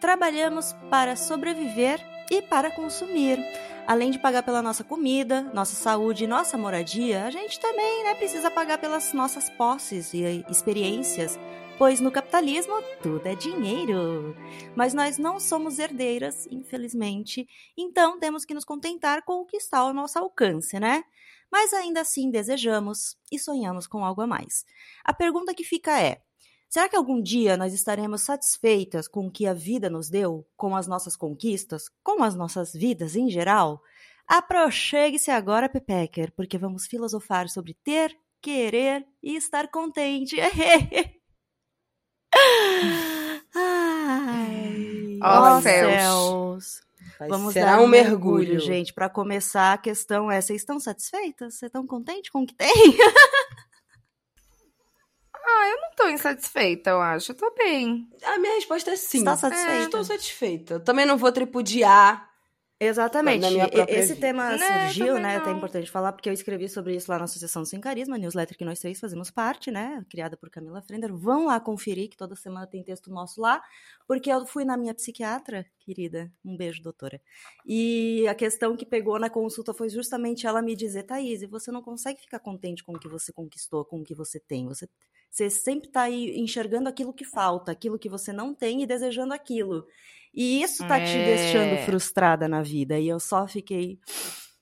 Trabalhamos para sobreviver e para consumir. Além de pagar pela nossa comida, nossa saúde e nossa moradia, a gente também né, precisa pagar pelas nossas posses e experiências, pois no capitalismo tudo é dinheiro. Mas nós não somos herdeiras, infelizmente, então temos que nos contentar com o que está ao nosso alcance, né? Mas ainda assim desejamos e sonhamos com algo a mais. A pergunta que fica é: Será que algum dia nós estaremos satisfeitas com o que a vida nos deu, com as nossas conquistas, com as nossas vidas em geral? Aproxegue-se agora, Pepecker, porque vamos filosofar sobre ter, querer e estar contente. Ai, ó céus. céus. Vai- Vamos será dar um mergulho, gente. Para começar, a questão é: vocês estão satisfeitas? Vocês estão contentes com o que tem? Ah, eu não tô insatisfeita, eu acho. Eu tô bem. A minha resposta é sim. Está satisfeita? Estou satisfeita. Também não vou tripudiar. Exatamente. Na minha própria Esse vida. tema Né, surgiu, também né? É até não. importante falar, porque eu escrevi sobre isso lá na Associação Sem Carisma, newsletter que nós três fazemos parte, né? Criada por Camila Frender. Vão lá conferir, que toda semana tem texto nosso lá, porque eu fui na minha psiquiatra, querida. Um beijo, doutora. E a questão que pegou na consulta foi justamente ela me dizer, Thaís, você não consegue ficar contente com o que você conquistou, com o que você tem. Você, você sempre tá aí enxergando aquilo que falta, aquilo que você não tem e desejando aquilo. E isso tá te É. deixando frustrada na vida. E eu só fiquei.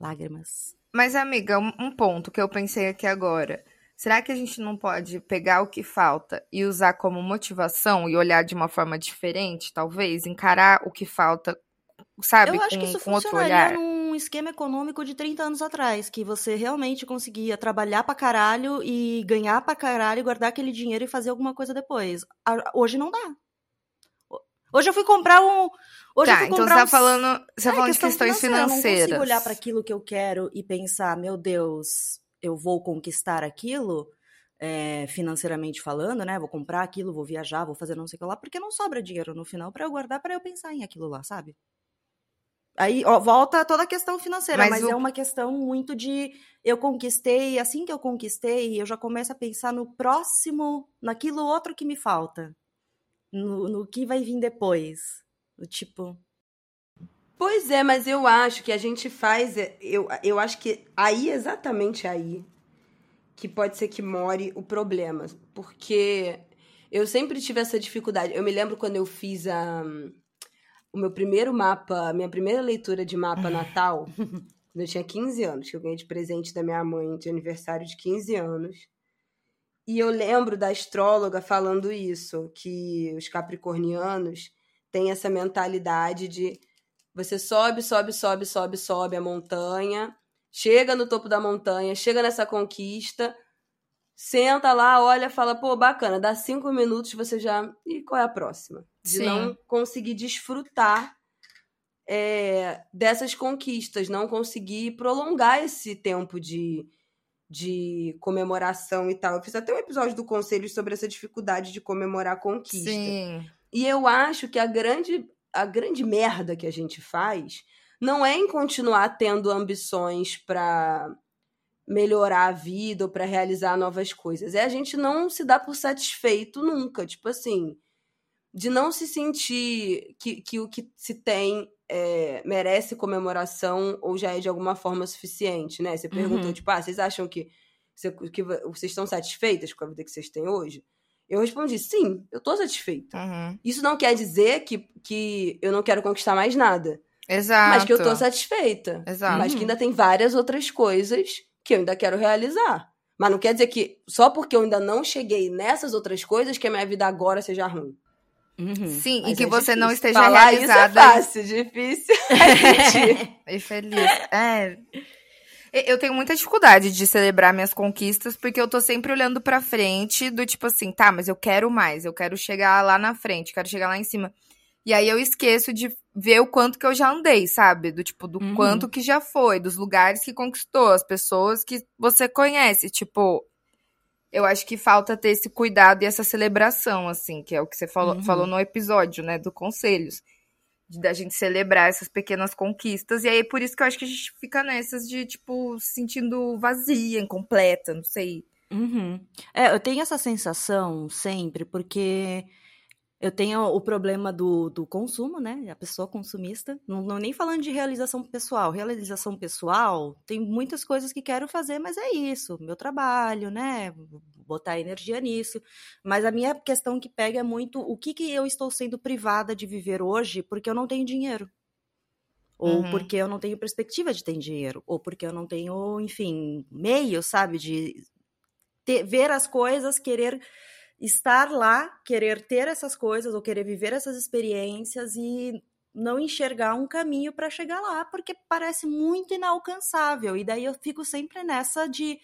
Lágrimas. Mas, amiga, um, ponto que eu pensei aqui agora. Será que a gente não pode pegar o que falta e usar como motivação e olhar de uma forma diferente, talvez? Encarar o que falta, sabe? eu acho com, que isso com funcionaria num esquema econômico de 30 anos atrás, que você realmente conseguia trabalhar pra caralho e ganhar pra caralho, guardar aquele dinheiro e fazer alguma coisa depois. Hoje não dá. Ho- Hoje eu fui comprar um. Hoje eu tá, fui então comprar você tá um- falando, você tá falando de questões financeira, Eu não financeiras. consigo olhar para aquilo que eu quero e pensar, meu Deus, eu vou conquistar aquilo, é, financeiramente falando, né? Vou comprar aquilo, vou viajar, vou fazer não sei o que lá, porque não sobra dinheiro no final para eu guardar para eu pensar em aquilo lá, sabe? Aí ó, volta toda a questão financeira, Mas mas, o- é uma questão muito de eu conquistei, assim que eu conquistei, eu já começo a pensar no próximo, naquilo outro que me falta, no, no que vai vir depois. Do tipo, Pois é, mas eu acho que a gente faz. é, Eu, eu acho que aí, exatamente aí, que pode ser que more o problema. Porque eu sempre tive essa dificuldade. Eu me lembro quando eu fiz a, o meu primeiro mapa, minha primeira leitura de mapa natal, quando eu tinha 15 anos, que eu ganhei de presente da minha mãe de aniversário de 15 anos. E eu lembro da astróloga falando isso, que os capricornianos têm essa mentalidade de você sobe, sobe, sobe, sobe, sobe a montanha, chega no topo da montanha, chega nessa conquista, senta lá, olha, fala, pô, bacana, dá cinco minutos você já. E qual é a próxima? De Sim. não conseguir desfrutar é, dessas conquistas, não conseguir prolongar esse tempo de, de comemoração e tal. Eu fiz até um episódio do conselho sobre essa dificuldade de comemorar a conquista. Sim. E eu acho que a grande, a grande merda que a gente faz não é em continuar tendo ambições para melhorar a vida ou para realizar novas coisas. É a gente não se dar por satisfeito nunca. Tipo assim, de não se sentir que, que o que se tem é, merece comemoração ou já é de alguma forma suficiente, né? Você perguntou, Uhum. tipo, ah, vocês acham que, que vo- vocês estão satisfeitas com a vida que vocês têm hoje? Eu respondi, sim, eu tô satisfeita. Uhum. Isso não quer dizer que, que eu não quero conquistar mais nada, Exato. mas que eu tô satisfeita. Exato. Mas que ainda tem várias outras coisas que eu ainda quero realizar. Mas não quer dizer que só porque eu ainda não cheguei nessas outras coisas que a minha vida agora seja ruim. Uhum. Sim, Mas e que é você não esteja Falar realizada. Isso é fácil, difícil é e feliz. É. Eu tenho muita dificuldade de celebrar minhas conquistas, porque eu tô sempre olhando pra frente, do tipo assim, tá, mas eu quero mais, eu quero chegar lá na frente, quero chegar lá em cima. E aí eu esqueço de ver o quanto que eu já andei, sabe? Do tipo, do Uhum. quanto que já foi, dos lugares que conquistou, as pessoas que você conhece. Tipo, eu acho que falta ter esse cuidado e essa celebração, assim, que é o que você falou, Uhum. falou no episódio, né, do Conselhos. De, da gente celebrar essas pequenas conquistas. E aí, por isso que eu acho que a gente fica nessas de, tipo, se sentindo vazia, incompleta, não sei. Uhum. É, eu tenho essa sensação sempre, porque eu tenho o problema do, do consumo, né? A pessoa consumista. Não, não nem falando de realização pessoal. Realização pessoal, tem muitas coisas que quero fazer, mas é isso. Meu trabalho, né? Botar energia nisso. Mas a minha questão que pega é muito o que, que eu estou sendo privada de viver hoje porque eu não tenho dinheiro. Ou Uhum. porque eu não tenho perspectiva de ter dinheiro. Ou porque eu não tenho, enfim, meio, sabe? De ter- ver as coisas, querer estar lá, querer ter essas coisas ou querer viver essas experiências e não enxergar um caminho para chegar lá, porque parece muito inalcançável. E daí eu fico sempre nessa de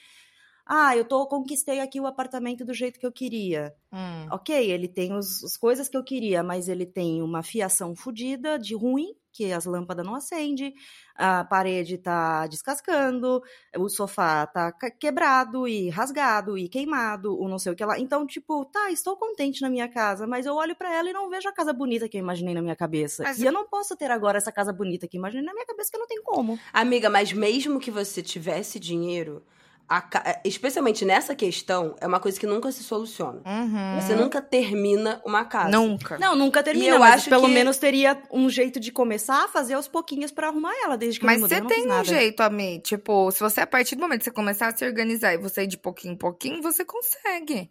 ah, eu tô conquistei aqui o apartamento do jeito que eu queria. Hum. Ok, ele tem os, as coisas que eu queria, mas ele tem uma fiação fodida de ruim, que as lâmpadas não acendem, a parede tá descascando, o sofá tá quebrado e rasgado e queimado, o não sei o que lá. Então, tipo, tá, estou contente na minha casa, mas eu olho pra ela e não vejo a casa bonita que eu imaginei na minha cabeça. Mas E eu não posso ter agora essa casa bonita que eu imaginei na minha cabeça, que não tem como. Amiga, mas mesmo que você tivesse dinheiro, a é, especialmente nessa questão, é uma coisa que nunca se soluciona. Uhum. Você nunca termina uma casa. Nunca. Não, nunca termina, eu mas acho pelo que- menos teria um jeito de começar a fazer aos pouquinhos pra arrumar ela, desde que eu Mas me mudei, você eu não fiz tem um nada. jeito, Ami. Tipo, se você, a partir do momento que você começar a se organizar e você ir de pouquinho em pouquinho, você consegue.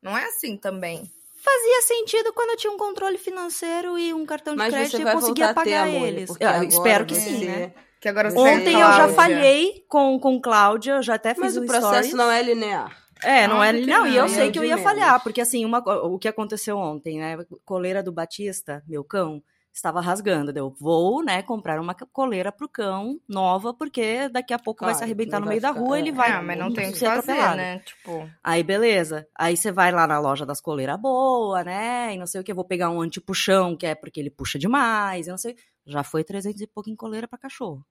Não é assim também. Fazia sentido quando eu tinha um controle financeiro e um cartão de Mas crédito você e eu conseguia pagar eles. Eu agora espero que você- sim, né? Que agora você Ontem tem eu já falhei com, com Cláudia, eu já até fiz Mas um o processo stories. não é linear. É, não é. Óbvio que Não, e eu não, sei é que eu ia menos. falhar, porque assim, uma, o que aconteceu ontem, né? Coleira do Batista, meu cão, estava rasgando. Deu, vou, né, comprar uma coleira pro cão nova, porque daqui a pouco vai se Claro, arrebentar não no meio da ficar- rua, é. ele vai ah, mas não tem o que fazer, atropelado. né? Tipo, Aí, beleza. Aí você vai lá na loja das coleiras boa, né? E não sei o que, vou pegar um antipuxão, que é porque ele puxa demais, e não sei. Já foi 300 e pouco em coleira pra cachorro.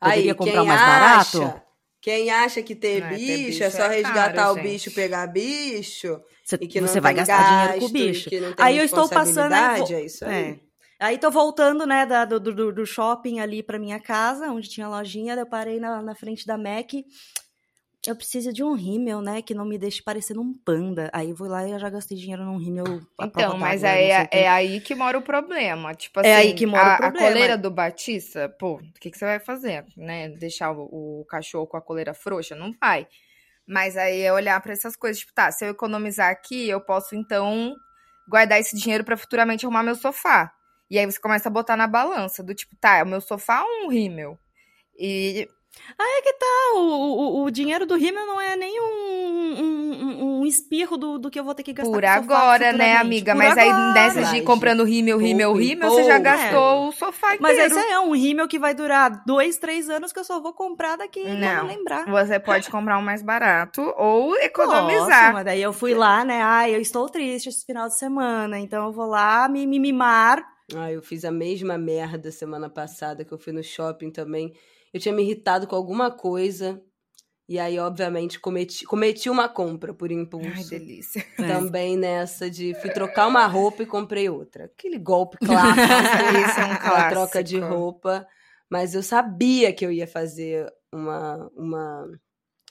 Poderia Aí, comprar quem mais barato? acha- Quem acha que ter é, ter bicho, bicho é só é resgatar caro, o gente. bicho, pegar bicho, Você, e que não você vai gastar dinheiro com o bicho. e Aí eu estou passando é isso aí. É. Aí tô voltando, né, da- do, do, do shopping ali pra minha casa, onde tinha lojinha, daí eu parei na, na frente da Mac. Eu preciso de um rímel, né, que não me deixe parecendo um panda. Aí vou lá e já gastei dinheiro num rímel Então, mas aí é, o é aí que mora o problema. Tipo assim, É aí que mora o a, problema. a coleira do Batista, pô, o que, que você vai fazer? Né? Deixar o, o cachorro com a coleira frouxa? Não vai. Mas aí é olhar pra essas coisas, tipo, tá, se eu economizar aqui, eu posso então guardar esse dinheiro pra futuramente arrumar meu sofá. E aí você começa a botar na balança, do tipo, tá, é o meu sofá ou um rímel? E Aí é que tá, o, o, o dinheiro do rímel não é nem um, um, um- espirro do, do que eu vou ter que gastar por agora, né, amiga? Por Mas aí agora. nessas de ir Mas comprando rímel, rímel, pouco rímel, você já gastou o sofá inteiro. Mas esse é um rímel que vai durar dois, três anos que eu só vou comprar daqui Não. não lembrar. Você pode comprar um mais barato ou economizar. mas daí eu fui lá, né? Ai, eu estou triste esse final de semana, então eu vou lá me, me mimar. Ah, eu fiz a mesma merda semana passada que eu fui no shopping também. Eu tinha me irritado com alguma coisa. E aí, obviamente, cometi, cometi uma compra por impulso. Ai, delícia. Também nessa de fui trocar uma roupa e comprei outra. Aquele golpe clássico. Isso é um aquela troca de clássico. roupa. Mas eu sabia que eu ia fazer uma, uma,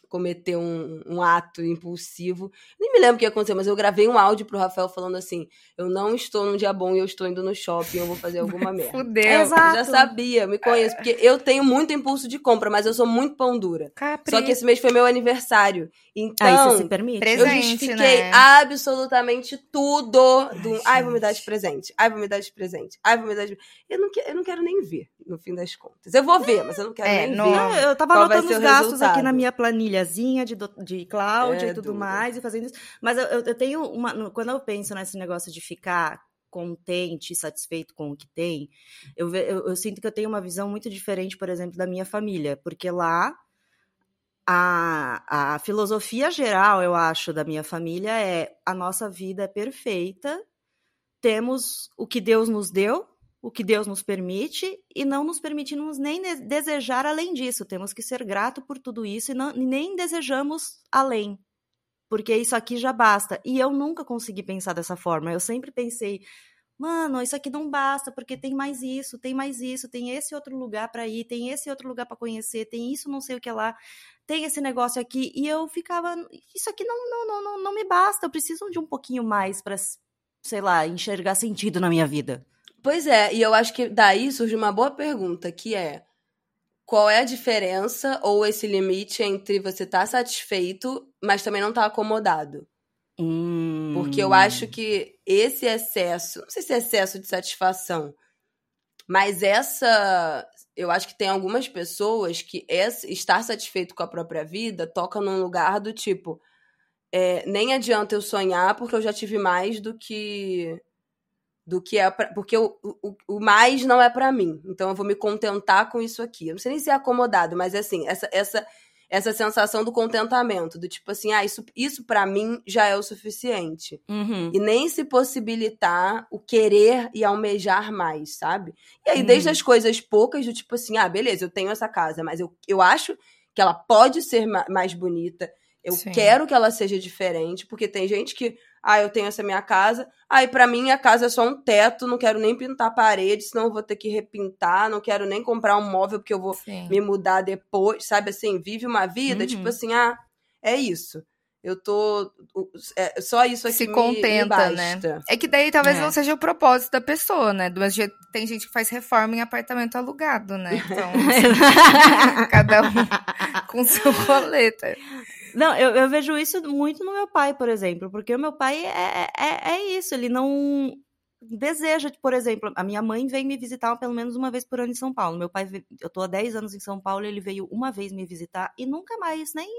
cometer um, um, ato impulsivo. Nem me lembro o que aconteceu, mas eu gravei um áudio pro Rafael falando assim: eu não estou num dia bom e eu estou indo no shopping, eu vou fazer alguma merda. Fudeu. Exato. Eu já sabia, me conheço, porque eu tenho muito impulso de compra, mas eu sou muito pão dura. Capri. Só que esse mês foi meu aniversário. Então, Aí se permite? Presente. eu Presente, justifiquei né? absolutamente tudo do. Ai, vou me dar de presente. Ai, vou me dar de presente. Ai, vou me dar de. Eu não, que- eu não quero nem ver, no fim das contas. Eu vou ver, mas eu não quero É, nem não- ver. Não, eu tava anotando os gastos resultado? aqui na minha planilhazinha de, de Cláudia É e tudo duro. mais, e fazendo isso. Mas eu, eu- tenho uma. Quando eu penso nesse negócio de ficar contente e satisfeito com o que tem, eu, eu, eu sinto que eu tenho uma visão muito diferente, por exemplo, da minha família. Porque lá. A, a filosofia geral, eu acho, da minha família é a nossa vida é perfeita, temos o que Deus nos deu, o que Deus nos permite e não nos permitimos nem de- desejar além disso. Temos que ser grato por tudo isso e não- nem desejamos além. Porque isso aqui já basta. E eu nunca consegui pensar dessa forma. Eu sempre pensei, mano, isso aqui não basta, porque tem mais isso, tem mais isso, tem esse outro lugar para ir, tem esse outro lugar para conhecer, tem isso não sei o que lá, tem esse negócio aqui. E eu ficava, isso aqui não, não, não, não, não me basta, eu preciso de um pouquinho mais para, sei lá, enxergar sentido na minha vida. Pois é, e eu acho que daí surge uma boa pergunta, que é qual é a diferença ou esse limite entre você estar satisfeito, mas também não estar acomodado? Porque eu acho que esse excesso, não sei se é excesso de satisfação, mas essa. Eu acho que tem algumas pessoas que esse- estar satisfeito com a própria vida toca num lugar do tipo. é, nem adianta eu sonhar porque eu já tive mais do que. Do que é. Pra, porque o, o, o mais não é pra mim. Então eu vou me contentar com isso aqui. Eu não sei nem se é acomodado, mas assim, essa, essa, essa sensação do contentamento, do tipo assim, ah, isso, isso para mim já é o suficiente. Uhum. E nem se possibilitar o querer e almejar mais, sabe? E aí, Uhum. desde as coisas poucas, do tipo assim, ah, beleza, eu tenho essa casa, mas eu, eu acho que ela pode ser ma- mais bonita. Eu Sim. quero que ela seja diferente, porque tem gente que, ah, eu tenho essa minha casa, aí pra mim a casa é só um teto, não quero nem pintar a parede, senão eu vou ter que repintar, não quero nem comprar um móvel porque eu vou Sim. me mudar depois, sabe assim, vive uma vida, Uhum. tipo assim, ah, é isso. Eu tô. É só isso aqui Se me- contenta, me né? basta. É que daí talvez É. não seja o propósito da pessoa, né? Jeito, tem gente que faz reforma em apartamento alugado, né? Então, cada um com seu roleta. Não, eu, eu vejo isso muito no meu pai, por exemplo, porque o meu pai é, é, é isso, ele não deseja, por exemplo, a minha mãe vem me visitar pelo menos uma vez por ano em São Paulo. Meu pai, eu tô há 10 anos em São Paulo, ele veio uma vez me visitar e nunca mais nem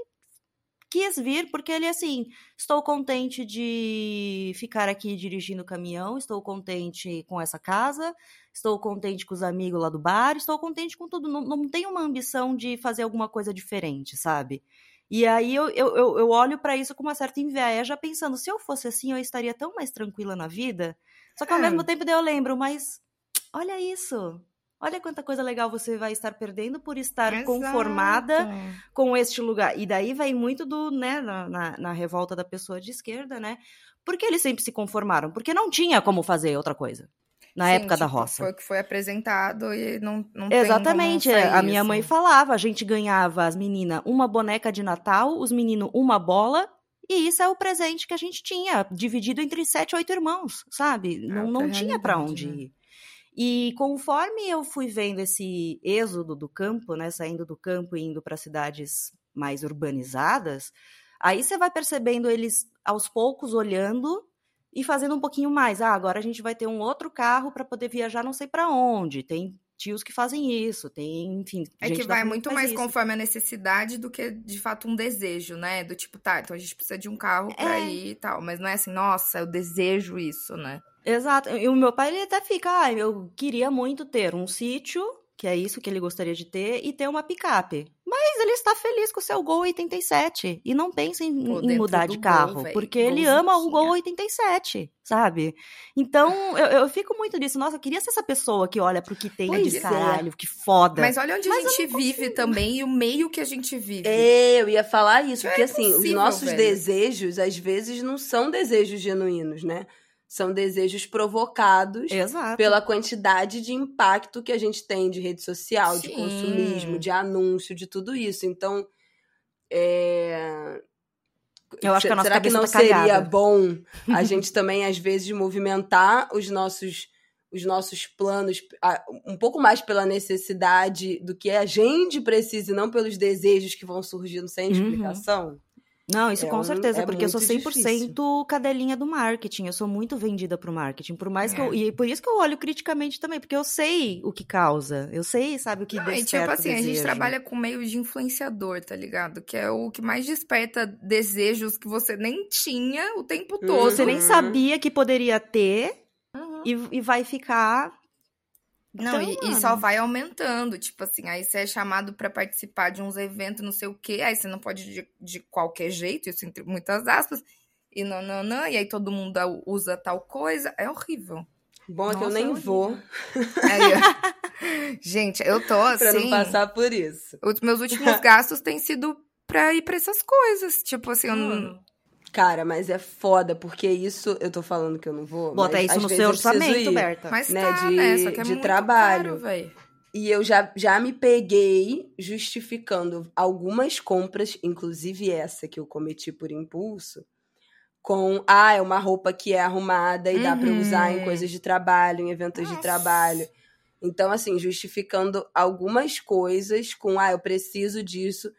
quis vir, porque ele assim, estou contente de ficar aqui dirigindo o caminhão, estou contente com essa casa, estou contente com os amigos lá do bar, estou contente com tudo, não, não tenho uma ambição de fazer alguma coisa diferente, sabe? E aí eu, eu, eu, olho pra isso com uma certa inveja, pensando, se eu fosse assim, eu estaria tão mais tranquila na vida. Só que ao É. mesmo tempo eu lembro, mas olha isso. Olha quanta coisa legal você vai estar perdendo por estar Exato. conformada com este lugar. E daí vai muito do, né, na, na, na revolta da pessoa de esquerda, né? Porque eles sempre se conformaram, porque não tinha como fazer outra coisa na Sim, época da tipo, roça. Foi o que foi apresentado e não, não tem Exatamente. é, A minha mãe falava, a gente ganhava as meninas uma boneca de Natal, os meninos uma bola, e isso é o presente que a gente tinha, dividido entre sete, oito irmãos, sabe? Não, outra não tinha realidade, onde né? ir. E conforme eu fui vendo esse êxodo do campo, né, saindo do campo e indo para cidades mais urbanizadas, aí você vai percebendo eles aos poucos olhando e fazendo um pouquinho mais. Ah, agora a gente vai ter um outro carro para poder viajar não sei para onde. Tem tios que fazem isso, tem, enfim, É que vai muito faz mais isso. conforme a necessidade do que, de fato, um desejo, né? Do tipo, tá, então a gente precisa de um carro pra É. ir e tal. Mas não é assim, nossa, eu desejo isso, né? Exato. E o meu pai, ele até fica, ah, eu queria muito ter um sítio, que é isso que ele gostaria de ter, e ter uma picape. Mas ele está feliz com o seu Gol 87 e não pensa em, Pô, em mudar de Gol, carro, véi, porque ele ama o. Gol 87, sabe? Então, eu, eu fico muito nisso. Nossa, eu queria ser essa pessoa que olha pro que tem e Pois diz, é. caralho, que foda. Mas olha onde Mas a gente vive também e o meio que a gente vive. É, eu ia falar isso, Já porque é assim, os nossos velho. desejos, às vezes, não são desejos genuínos, né? São desejos provocados Exato. pela quantidade de impacto que a gente tem de rede social, de Sim. consumismo, de anúncio, de tudo isso. Então, É... Eu acho que a nossa Será que não tá seria cagada. bom a gente também, às vezes, movimentar os nossos, os nossos planos um pouco mais pela necessidade do que a gente precisa e não pelos desejos que vão surgindo sem Uhum. Não, isso É com um- certeza, é porque eu sou muito 100% cadelinha do marketing, eu sou muito vendida pro marketing, por mais que eu, É. e por isso que eu olho criticamente também, porque eu sei o que causa, eu sei, sabe, o que Não, e desperta tipo assim, a gente trabalha com meio de influenciador, tá ligado? Que é o que mais desperta desejos que você nem tinha o tempo todo. Você nem Uhum. sabia que poderia ter Uhum. e, e vai ficar Não, Então, e, e mano. só vai aumentando. Tipo assim, aí você é chamado pra participar de uns eventos, não sei o quê. Aí você não pode ir de, de qualquer jeito, isso entre muitas aspas. E não, não, não. E aí todo mundo usa tal coisa. É horrível. Bom é que eu nem é horrível. vou Aí, ó. Gente, eu tô pra assim. não passar por isso. Os meus últimos gastos têm sido pra ir pra essas coisas. Tipo assim, eu não. Cara, mas é foda, porque isso eu tô falando que eu não vou. Bota mas isso às no vezes seu orçamento, ir. Berta. Mas né, tá, de- né? Só que é de muito trabalho. caro. E eu já, já me peguei justificando algumas compras, inclusive essa que eu cometi por impulso, com, ah, é uma roupa que é arrumada e dá pra eu Uhum. usar em coisas de trabalho, em eventos de Nossa. trabalho. Então, assim, justificando algumas coisas com, ah, eu preciso disso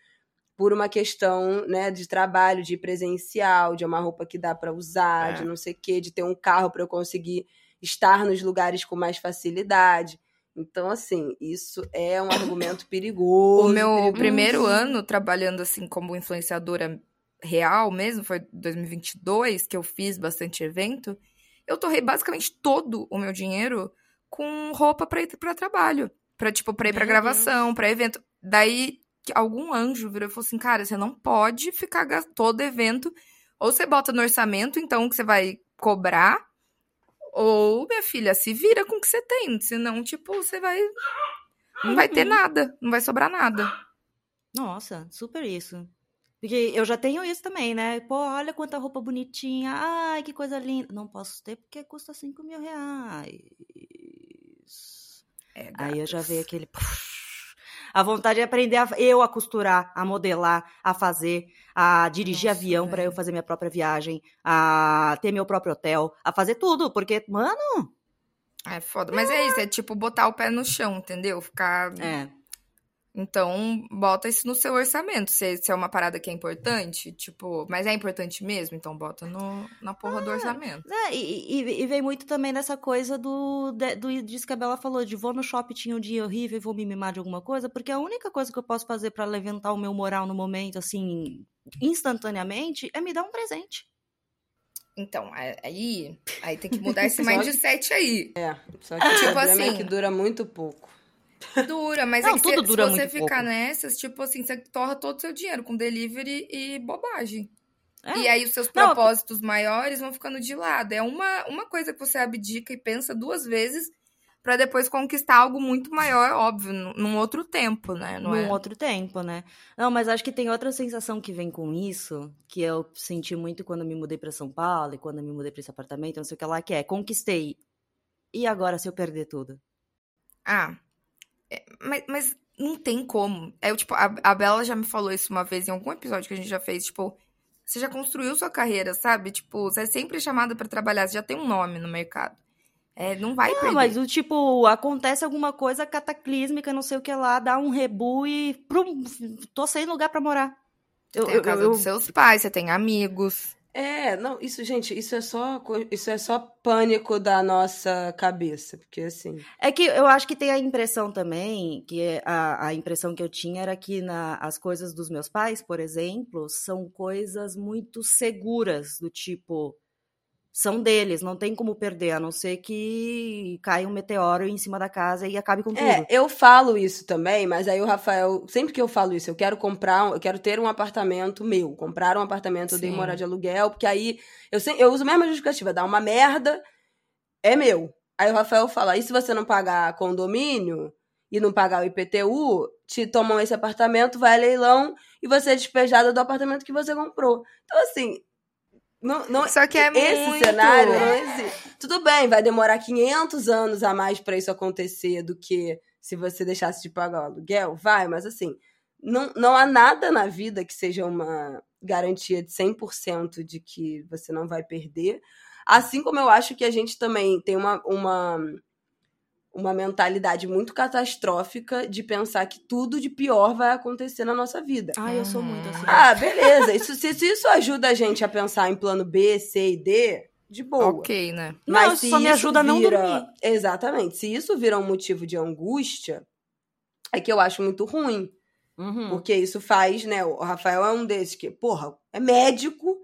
por uma questão, né, de trabalho, de presencial, de uma roupa que dá pra usar, É. de não sei o quê, de ter um carro pra eu conseguir estar nos lugares com mais facilidade. Então, assim, isso é um argumento perigoso. O meu perigoso. primeiro ano trabalhando assim como influenciadora real mesmo, foi 2022, que eu fiz bastante evento. Eu torrei basicamente todo o meu dinheiro com roupa pra ir pra trabalho. Pra, tipo, pra ir pra Meu gravação, pra evento. Daí, algum anjo virou e falou assim, cara, você não pode ficar todo evento. Ou você bota no orçamento, então, que você vai cobrar. Ou, minha filha, se vira com o que você tem. Senão, tipo, você vai... Não vai ter Uhum. nada. Não vai sobrar nada. Nossa, super isso. Porque eu já tenho isso também, né? Pô, olha quanta roupa bonitinha. Ai, que coisa linda. Não posso ter porque custa 5 mil reais. É, Aí eu já veio aquele. A vontade de aprender a, eu a costurar, a modelar, a fazer, a dirigir Nossa, avião para eu fazer minha própria viagem, a ter meu próprio hotel, a fazer tudo, porque, mano, É foda. Mas é isso, é tipo botar o pé no chão, entendeu? Ficar. é. Então, bota isso no seu orçamento. Se, se é uma parada que é importante, tipo, mas é importante mesmo, então bota no, na porra do orçamento. É, e, e, e vem muito também nessa coisa do, de- do disso que a Bela falou, de vou no shopping, tinha um dia horrível e vou me mimar de alguma coisa, porque a única coisa que eu posso fazer pra levantar o meu moral no momento, assim, instantaneamente, é me dar um presente. Então, aí, aí tem que mudar esse mindset aí. Só que o Tipo problema é assim- que dura muito pouco. Dura, mas Não, é que tudo se, dura se você ficar pouco. nessas, tipo assim, você torra todo o seu dinheiro com delivery e bobagem. É. E aí os seus Não, propósitos maiores vão ficando de lado. É uma, uma coisa que você abdica e pensa duas vezes pra depois conquistar algo muito maior, óbvio, num, outro tempo, né? Não num é? outro tempo, né? Não, mas acho que tem outra sensação que vem com isso, que eu senti muito quando me mudei pra São Paulo e quando eu me mudei pra esse apartamento, não sei o que lá, que é, conquistei. E agora se eu perder tudo? Ah, é, mas, mas não tem como. É, tipo, a, a Bela já me falou isso uma vez em algum episódio que a gente já fez, tipo, você já construiu sua carreira, sabe? Tipo, você é sempre chamada pra trabalhar, você já tem um nome no mercado. É, não vai Não, perder. mas o tipo, acontece alguma coisa cataclísmica, não sei o que lá, dá um rebu e prum, tô sem lugar pra morar. Você Eu, tem a eu- casa eu- dos seus pais, você tem amigos. É, não, isso, gente, isso é só isso é só pânico da nossa cabeça, porque assim, É que eu acho que tem a impressão também, que a, a impressão que eu tinha era que na, as coisas dos meus pais, por exemplo, são coisas muito seguras, do tipo, são deles, não tem como perder, a não ser que caia um meteoro em cima da casa e acabe com tudo. É, eu falo isso também, mas aí o Rafael, sempre que eu falo isso, eu quero comprar, um- eu quero ter um apartamento meu, comprar um apartamento, eu dei Sim. morar de aluguel, porque aí eu, eu uso a mesma justificativa, dá uma merda, é meu. Aí o Rafael fala, e se você não pagar condomínio e não pagar o IPTU, te tomam esse apartamento, vai a leilão e você é despejada do apartamento que você comprou. Então, assim, não, não, Só que é esse muito... cenário não existe. Tudo bem, vai demorar 500 anos a mais pra isso acontecer do que se você deixasse de pagar o aluguel, vai, mas assim, não, não há nada na vida que seja uma garantia de 100% de que você não vai perder. Assim como eu acho que a gente também tem uma, uma, uma mentalidade muito catastrófica de pensar que tudo de pior vai acontecer na nossa vida. Ah, eu sou muito assim. Ah, beleza. Isso, se, se isso ajuda a gente a pensar em plano B, C e D, de boa. Ok, né? Não, Mas se só me isso ajuda a não vira- dormir. Exatamente. Se isso vira um motivo de angústia, é que eu acho muito ruim. Uhum. Porque isso faz, né? O Rafael é um desses que, porra, é médico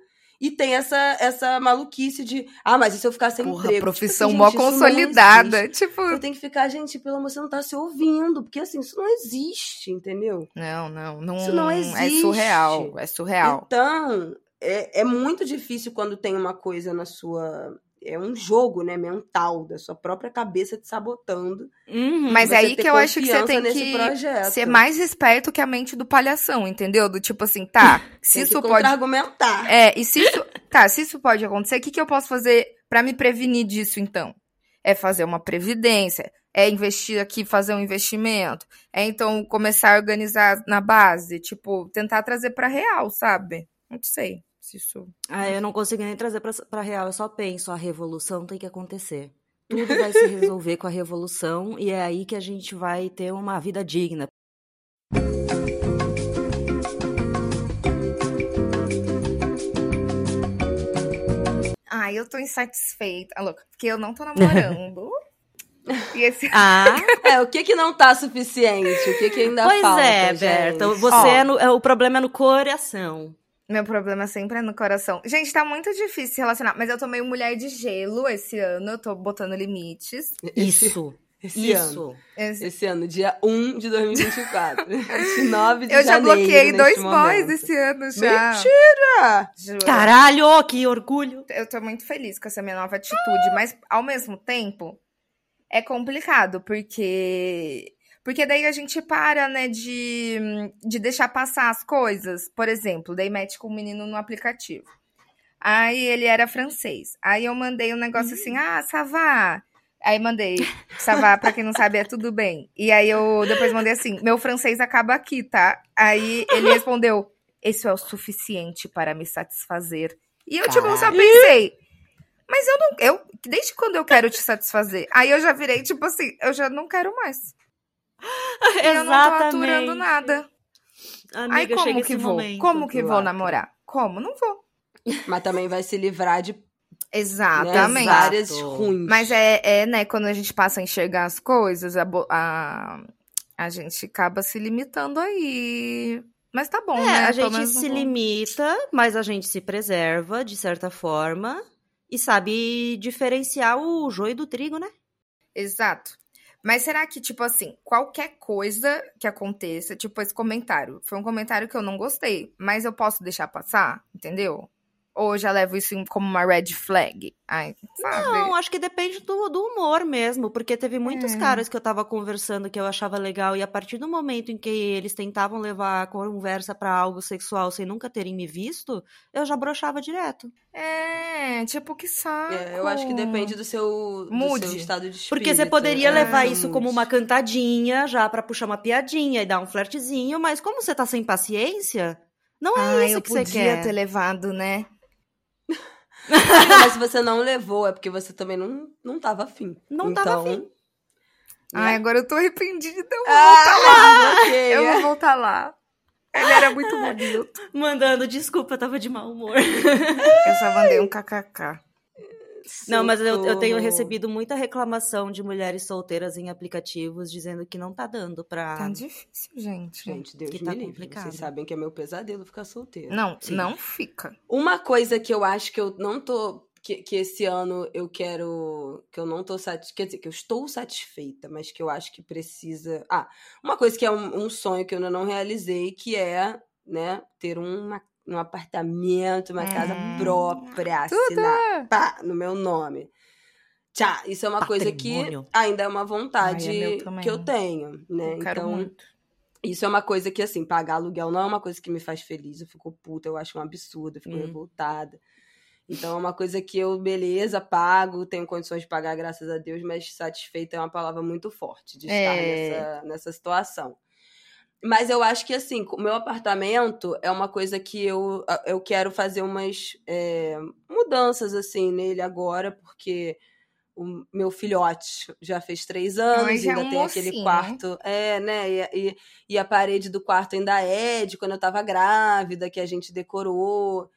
e tem essa, essa maluquice de, ah, mas e se eu ficar sem Porra, emprego? profissão tipo, mó gente, isso não consolidada. Tipo. Eu tenho que ficar, gente, pelo amor, você não tá se ouvindo. Porque assim, isso não existe, entendeu? Não, não, não. Isso não É existe. surreal. É surreal. Então, é, é muito difícil quando tem uma coisa na sua. É um jogo, né, mental, da sua própria cabeça te sabotando. Uhum. Mas é aí que eu acho que você tem que projeto. ser mais esperto que a mente do palhação, entendeu? Do tipo assim, tá, se isso pode. argumentar. É, e se isso. Tá, se isso pode acontecer, o que, que eu posso fazer pra me prevenir disso, então? É fazer uma previdência, é investir aqui, fazer um investimento, é então começar a organizar na base, tipo, tentar trazer pra real, sabe? Não sei se isso. Ah, eu não consigo nem trazer pra, pra real, eu só penso, a revolução tem que acontecer. Tudo vai se resolver com a revolução e é aí que a gente vai ter uma vida digna. Ah, eu tô insatisfeita. Ah, louca, porque eu não tô namorando. e esse. Ah, É, o que que não tá suficiente? O que que ainda pois falta, é, gente? Berta. Você Ó. é no- é, o problema é no coração. Meu problema sempre é no coração. Gente, tá muito difícil se relacionar, mas eu tô meio mulher de gelo esse ano, eu tô botando limites. Esse, Isso, esse ano. isso. Esse- Esse ano, dia 1 de 2024. Esse 9 de Eu já janeiro, bloqueei dois boys esse ano já. Mentira! Juro. Caralho, que orgulho. Eu tô muito feliz com essa minha nova atitude, mas ao mesmo tempo é complicado, porque. Porque daí a gente para, né, de, de deixar passar as coisas. Por exemplo, dei match com um menino no aplicativo. Aí ele era francês. Aí eu mandei um negócio assim, ah, Savá. Aí mandei, Savá, pra quem não sabe, é tudo bem. E aí eu depois mandei assim, meu francês acaba aqui, tá? Aí ele respondeu, isso é o suficiente para me satisfazer. E eu, tipo, só pensei, mas eu não. Eu, desde quando eu quero te satisfazer? Aí eu já virei, tipo assim, eu já não quero mais. E eu não tô aturando nada. Amiga, Aí como que vou? momento. Como que vou namorar? Como? Não vou. Mas também vai se livrar de né, Exatamente. várias Exato. ruins. Mas é, é, né, quando a gente passa a enxergar as coisas, a, a, a gente acaba se limitando aí. Mas tá bom, É, né? a gente se limita, mas a gente se preserva, de certa forma, e sabe diferenciar o joio do trigo, né? Exato. Mas será que, tipo assim, qualquer coisa que aconteça, tipo esse comentário, foi um comentário que eu não gostei, mas eu posso deixar passar, entendeu? Ou eu já levo isso como uma red flag? Ai, sabe? Não, acho que depende do, do humor mesmo, porque teve muitos É. caras que eu tava conversando que eu achava legal, e a partir do momento em que eles tentavam levar a conversa pra algo sexual sem nunca terem me visto, eu já broxava direto. É, tipo, que saco. É, eu acho que depende do seu, do seu estado de espírito. Porque você poderia É, levar isso como uma cantadinha, já pra puxar uma piadinha e dar um flertezinho, mas como você tá sem paciência, não é Ai, isso eu que você podia quer. ter levado, né? Amiga, Mas se você não levou, é porque você também não, não tava afim. Não então, tava afim. Ai, agora eu tô arrependida. Eu, Ah, bloqueia. eu vou voltar lá. Ele era muito bonito. Mandando, desculpa, eu tava de mau humor. Eu só mandei um kkk. Não, mas eu, eu tenho recebido muita reclamação de mulheres solteiras em aplicativos dizendo que não tá dando pra. Tá difícil, gente. Gente, Deus Que me tá livre. complicado. Vocês sabem que é meu pesadelo ficar solteira. Não, Sim. não fica. Uma coisa que eu acho que eu não tô. Que, que esse ano eu quero. Que eu não tô satisfeita. Quer dizer, que eu estou satisfeita, mas que eu acho que precisa. Ah, uma coisa que é um, um sonho que eu ainda não realizei, que é, né, ter uma, um apartamento, uma casa Hum. própria, assinar pá, no meu nome. Tchá, isso é uma coisa que Patrimônio. ainda é uma vontade Ai, é que eu tenho, né? Eu quero então, muito. isso é uma coisa que, assim, pagar aluguel não é uma coisa que me faz feliz. Eu fico puta, eu acho um absurdo, eu fico Hum. revoltada. Então é uma coisa que eu, beleza, pago, tenho condições de pagar, graças a Deus, mas satisfeita é uma palavra muito forte de estar É. nessa, nessa situação. Mas eu acho que, assim, o meu apartamento é uma coisa que eu, eu quero fazer umas é, mudanças, assim, nele agora, porque o meu filhote já fez três anos, Mas já é ainda um tem aquele mocinho. quarto. É, né? E, e, e a parede do quarto ainda é de quando eu tava grávida, que a gente decorou.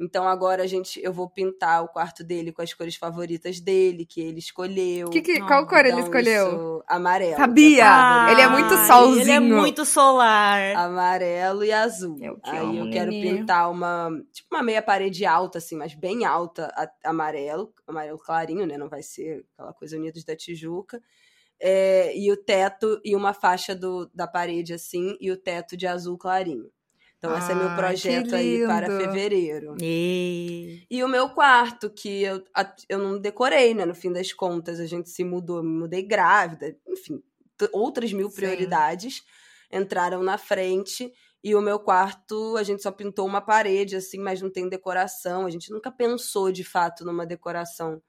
Então agora a gente, eu vou pintar o quarto dele com as cores favoritas dele, que ele escolheu. Que que, qual cor ele Então, escolheu? isso, amarelo. Sabia! Ah, ele é muito Ele é solzinho. muito solar. amarelo e azul. Eu que Aí amo, eu quero nenê. pintar uma, tipo uma meia parede alta assim, mas bem alta, a- amarelo, amarelo clarinho, né? Não vai ser aquela coisa Unidos da Tijuca. É, e o teto e uma faixa do, da parede assim e o teto de azul clarinho. Então esse é meu projeto aí para fevereiro. E... E o meu quarto, que eu, a- eu não decorei, né? No fim das contas, a gente se mudou, me mudei grávida, enfim, outras mil Sim. prioridades entraram na frente. E o meu quarto, a gente só pintou uma parede, assim, mas não tem decoração. A gente nunca pensou, de fato, numa decoração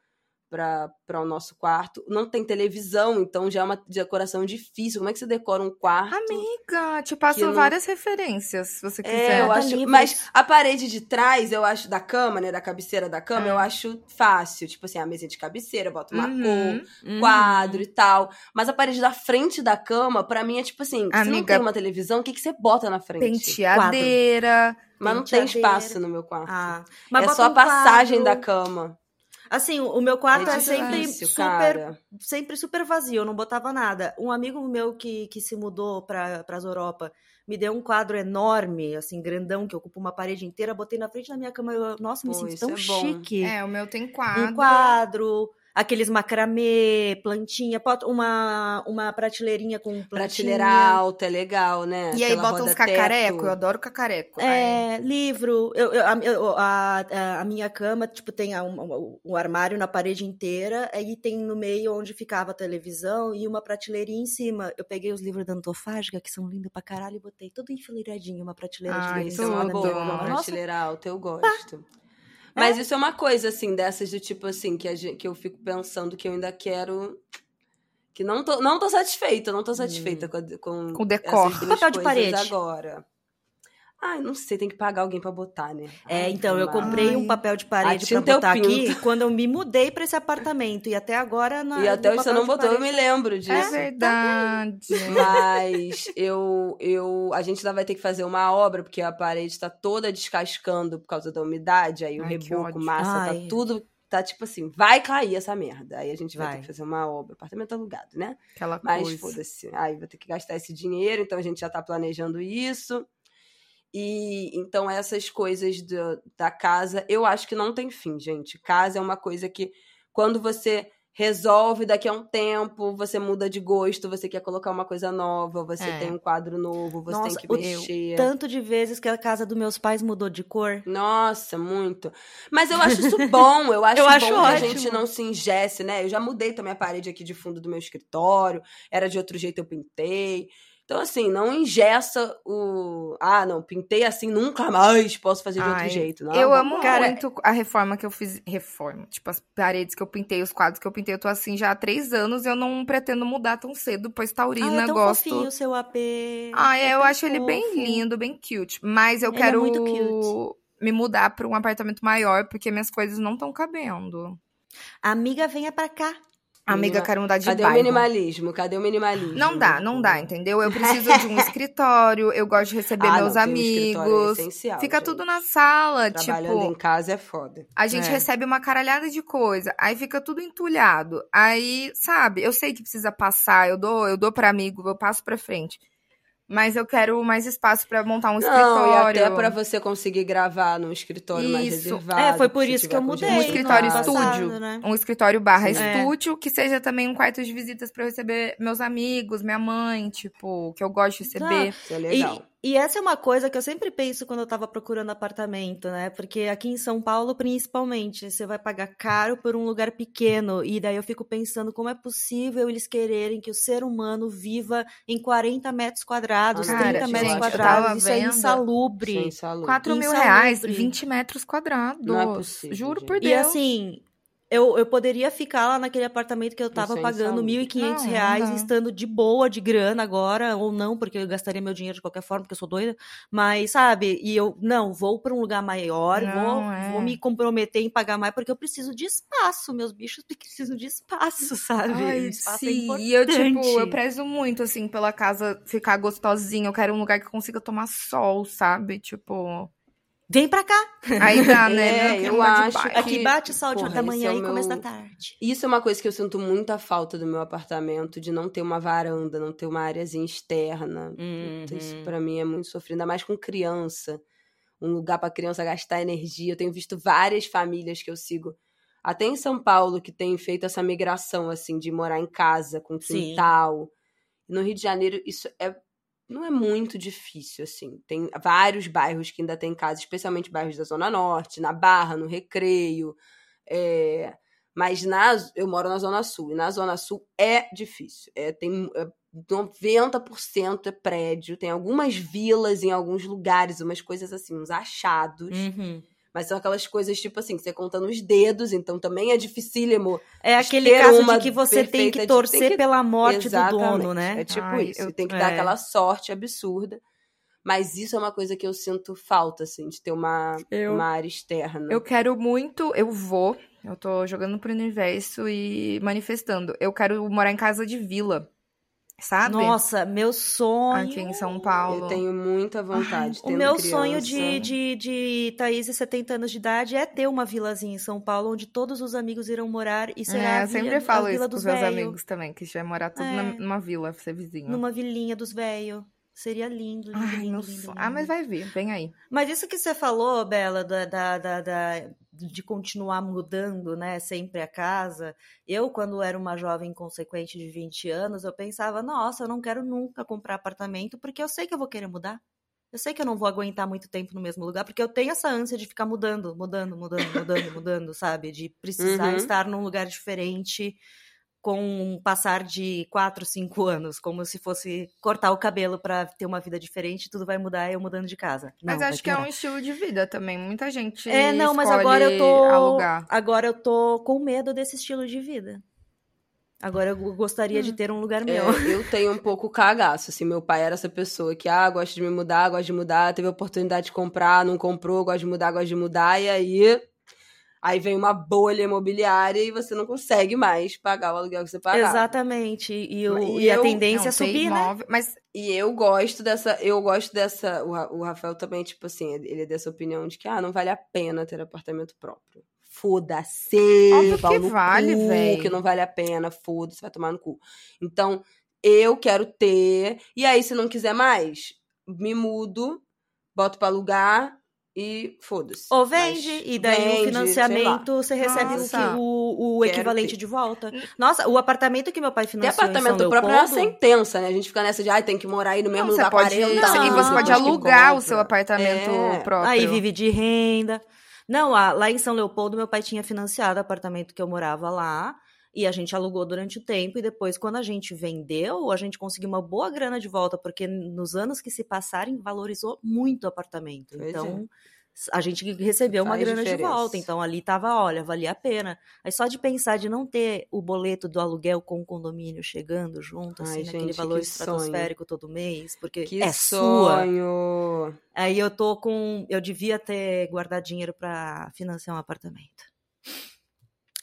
para o nosso quarto. Não tem televisão, então já é uma decoração difícil. Como é que você decora um quarto? Amiga, te passo Que não- várias referências, se você quiser. É, eu acho. Mas a parede de trás, eu acho, da cama, né? Da cabeceira da cama, É. eu acho fácil. Tipo assim, a mesa de cabeceira, bota uma Uhum. cor, Uhum. quadro e tal. Mas a parede da frente da cama, pra mim, é tipo assim: se não Amiga, tem uma televisão, o que, que você bota na frente? Penteadeira. Mas não tem espaço no meu quarto. Ah, é só a um passagem da quadro. cama. Assim, o meu quarto é, é sempre super cara. sempre super vazio, eu não botava nada. Um amigo meu que, que se mudou para as Europa me deu um quadro enorme, assim, grandão, que ocupa uma parede inteira, botei na frente da minha cama. Eu, nossa, me Pô, sinto isso tão é chique. É, o meu tem quadro. Um quadro, aqueles macramê, plantinha, bota uma, uma prateleirinha com plantinha. Prateleira alta, é legal, né? E aí Aquela bota uns roda-teto. cacareco, eu adoro cacareco. É, livro. Eu, eu- a, eu- a, minha cama, tipo, tem um, um- armário na parede inteira, aí tem no meio onde ficava a televisão e uma prateleirinha em cima. Eu peguei os livros da Antofágica, que são lindos pra caralho, e botei tudo enfileiradinho, uma prateleira de Ai, livros Isso é em cima uma da tudo. Nossa, prateleira alta, eu gosto. Mas isso é uma coisa, assim, dessas do tipo assim, que, a gente, que eu fico pensando que eu ainda quero. Que não tô, não tô satisfeita, não tô satisfeita com, a- com, Com o decor. Papel de parede. agora. Ai, não sei, tem que pagar alguém pra botar, né? É, Ai, então, eu comprei um papel de parede eu botar aqui quando eu me mudei pra esse apartamento. E até agora... Na, E até hoje você não botou, eu parede- me lembro disso. É verdade. Mas eu, eu, a gente ainda vai ter que fazer uma obra, porque a parede está toda descascando por causa da umidade, aí o Ai, que reboco, massa, Ai. tá tudo, tá tipo assim, vai cair essa merda. Aí a gente vai, ter Vai. que fazer uma obra, apartamento alugado, né? Aquela Mas coisa. foda-se, aí vai ter que gastar esse dinheiro, então a gente já tá planejando isso. E então essas coisas do- da casa, eu acho que não tem fim, gente. Casa é uma coisa que quando você resolve daqui a um tempo, você muda de gosto, você quer colocar uma coisa nova, você É. tem um quadro novo, você Nossa, tem que mexer. Tanto de vezes que a casa dos meus pais mudou de cor. Nossa, muito. Mas eu acho isso bom. Eu acho Eu bom acho que a gente não se ingesse, né? Eu já mudei também a parede aqui de fundo do meu escritório. Era de outro jeito, eu pintei. Então, assim, não ingessa o. Ah, não, pintei assim, nunca mais posso fazer de Ai, outro jeito. Não, eu amo lá. muito a reforma que eu fiz. Reforma. Tipo, as paredes que eu pintei, os quadros que eu pintei. Eu tô assim já há três anos e eu não pretendo mudar tão cedo, pois Ah, Taurina é tão gosto. fofinho o seu AP. Ah, é, eu tão acho ele bem fofo. lindo, bem cute. Mas eu Ele é quero muito cute. me mudar pra um apartamento maior, porque minhas coisas não estão cabendo. Amiga, venha pra cá. Amiga, quero mudar de Cadê o bairro. minimalismo? Cadê o minimalismo? Não dá, não dá, entendeu? Eu preciso de um escritório, eu gosto de receber Ah, meus não, ter um é amigos. essencial, Fica gente. tudo na sala, Trabalhando tipo. em casa é foda. A gente É. recebe uma caralhada de coisa, aí fica tudo entulhado. Aí, sabe, eu sei que precisa passar, eu dou, eu dou para amigo, eu passo pra frente. Mas eu quero mais espaço pra montar um Não, escritório. até pra você conseguir gravar num escritório mais Isso. reservado. É, foi por isso que eu mudei. um escritório estúdio. passado, né? Um escritório barra Sim. estúdio, que seja também um quarto de visitas pra eu receber meus amigos, minha mãe, tipo, que eu gosto de receber. Isso é legal. E, e essa é uma coisa que eu sempre penso quando eu tava procurando apartamento, né? Porque aqui em São Paulo, principalmente, você vai pagar caro por um lugar pequeno. E daí eu fico pensando como é possível eles quererem que o ser humano viva em 40 metros quadrados, Ah, 30 gente, metros quadrados. Isso é vendo. insalubre. Sem saúde. 4 mil Insalubre. reais, 20 metros quadrados. Não é possível, Juro gente. por E Deus. assim, eu, eu poderia ficar lá naquele apartamento que eu tava é pagando insalubre. 1.500 Não, não reais, dá. estando de boa de grana agora, ou não, porque eu gastaria meu dinheiro de qualquer forma, porque eu sou doida. Mas, sabe, e eu, não, vou pra um lugar maior, Não, vou, é. vou me comprometer em pagar mais, porque eu preciso de espaço. Meus bichos precisam de espaço, sabe? Ai, espaço é sim, e eu, tipo, eu prezo muito, assim, pela casa ficar gostosinha. Eu quero um lugar que consiga tomar sol, sabe? Tipo. Vem pra cá. Aí dá, né? É, eu de acho que- Aqui bate o sol de da manhã é e começo da meu- tarde. Isso é uma coisa que eu sinto muita falta do meu apartamento, de não ter uma varanda, não ter uma áreazinha externa. Puta, Isso Uhum. pra mim é muito sofrido, ainda mais com criança. Um lugar pra criança gastar energia. Eu tenho visto várias famílias que eu sigo, até em São Paulo, que têm feito essa migração, assim, de morar em casa, com Sim. quintal. No Rio de Janeiro, isso é não é muito difícil, assim. Tem vários bairros que ainda tem casa, especialmente bairros da Zona Norte, na Barra, no Recreio. é, Mas na, eu moro na Zona Sul, e na Zona Sul é difícil. É, tem é, 90% é prédio, tem algumas vilas em alguns lugares, umas coisas assim, uns achados. Uhum. Mas são aquelas coisas, tipo assim, que você conta nos dedos, então também é dificílimo. É aquele caso de que você tem que torcer tem que- pela morte Exatamente. do dono, né? É tipo Ai, isso. eu- tem que dar é. aquela sorte absurda. Mas isso é uma coisa que eu sinto falta, assim, de ter uma, Eu- uma área externa. Eu quero muito, eu vou, eu tô jogando pro universo e manifestando. Eu quero morar em casa de vila, sabe? Nossa, meu sonho. Aqui em São Paulo. Eu tenho muita vontade. O tendo meu criança. sonho de, de, de Thaís, de 70 anos de idade, é ter uma vilazinha em São Paulo onde todos os amigos irão morar e será É, a eu vila, sempre falo a vila isso dos os meus amigos também, que já vai morar tudo É. numa vila, ser vizinho. Numa vilinha dos velhos. Seria lindo, lindo, Ai, lindo, meu lindo, sonho. lindo. Ah, mas vai vir, vem aí. Mas isso que você falou, Bela, da, da, da, da- de continuar mudando, né, sempre a casa. Eu, quando era uma jovem consequente de 20 anos, eu pensava, nossa, eu não quero nunca comprar apartamento, porque eu sei que eu vou querer mudar. Eu sei que eu não vou aguentar muito tempo no mesmo lugar, porque eu tenho essa ânsia de ficar mudando, mudando, mudando, mudando, mudando, sabe? De precisar Uhum. estar num lugar diferente com um passar de quatro, cinco anos, como se fosse cortar o cabelo pra ter uma vida diferente, tudo vai mudar eu mudando de casa. Mas Não, vai acho que é um estilo de vida também. Muita gente É, não, mas agora eu tô. alugar. Agora eu tô com medo desse estilo de vida. Agora eu gostaria Hum. de ter um lugar É, meu. eu tenho um pouco cagaço, assim, meu pai era essa pessoa que, ah, gosta de me mudar, gosta de mudar, teve a oportunidade de comprar, não comprou, gosta de mudar, gosta de mudar, e aí... Aí vem uma bolha imobiliária e você não consegue mais pagar o aluguel que você pagava. Exatamente. E, o- E e a eu- tendência é subir, né? imóvel, Mas E eu gosto dessa, eu gosto dessa, o, o Rafael também, tipo assim, ele é dessa opinião de que, ah, não vale a pena ter apartamento próprio. Foda-se, Óbvio que vale, cu, véi. que não vale a pena, foda-se, vai tomar no cu. Então, eu quero ter, e aí se não quiser mais, me mudo, boto pra alugar e foda-se. Ou vende, Mas e daí vende, o financiamento você recebe o, Nossa. o, o equivalente ter. de volta. Nossa, o apartamento que meu pai financiou em apartamento São próprio é uma Leopoldo, sentença, né? A gente fica nessa de, ai, tem que morar aí no mesmo Não, lugar você pode, 40 Não, e você pode alugar o seu apartamento É. próprio. Aí vive de renda. Não, lá em São Leopoldo, meu pai tinha financiado o apartamento que eu morava lá. E a gente alugou durante o tempo. E depois, quando a gente vendeu, a gente conseguiu uma boa grana de volta. Porque nos anos que se passaram, valorizou muito o apartamento. Pois então, a gente recebeu uma Faz grana de diferença. volta. Então, ali tava, olha, valia a pena. Aí só de pensar de não ter o boleto do aluguel com o condomínio chegando junto, Ai, assim, naquele gente, valor que sonho. estratosférico todo mês. Porque Que é sua. sonho! Aí eu tô com. Eu devia ter guardado dinheiro pra financiar um apartamento.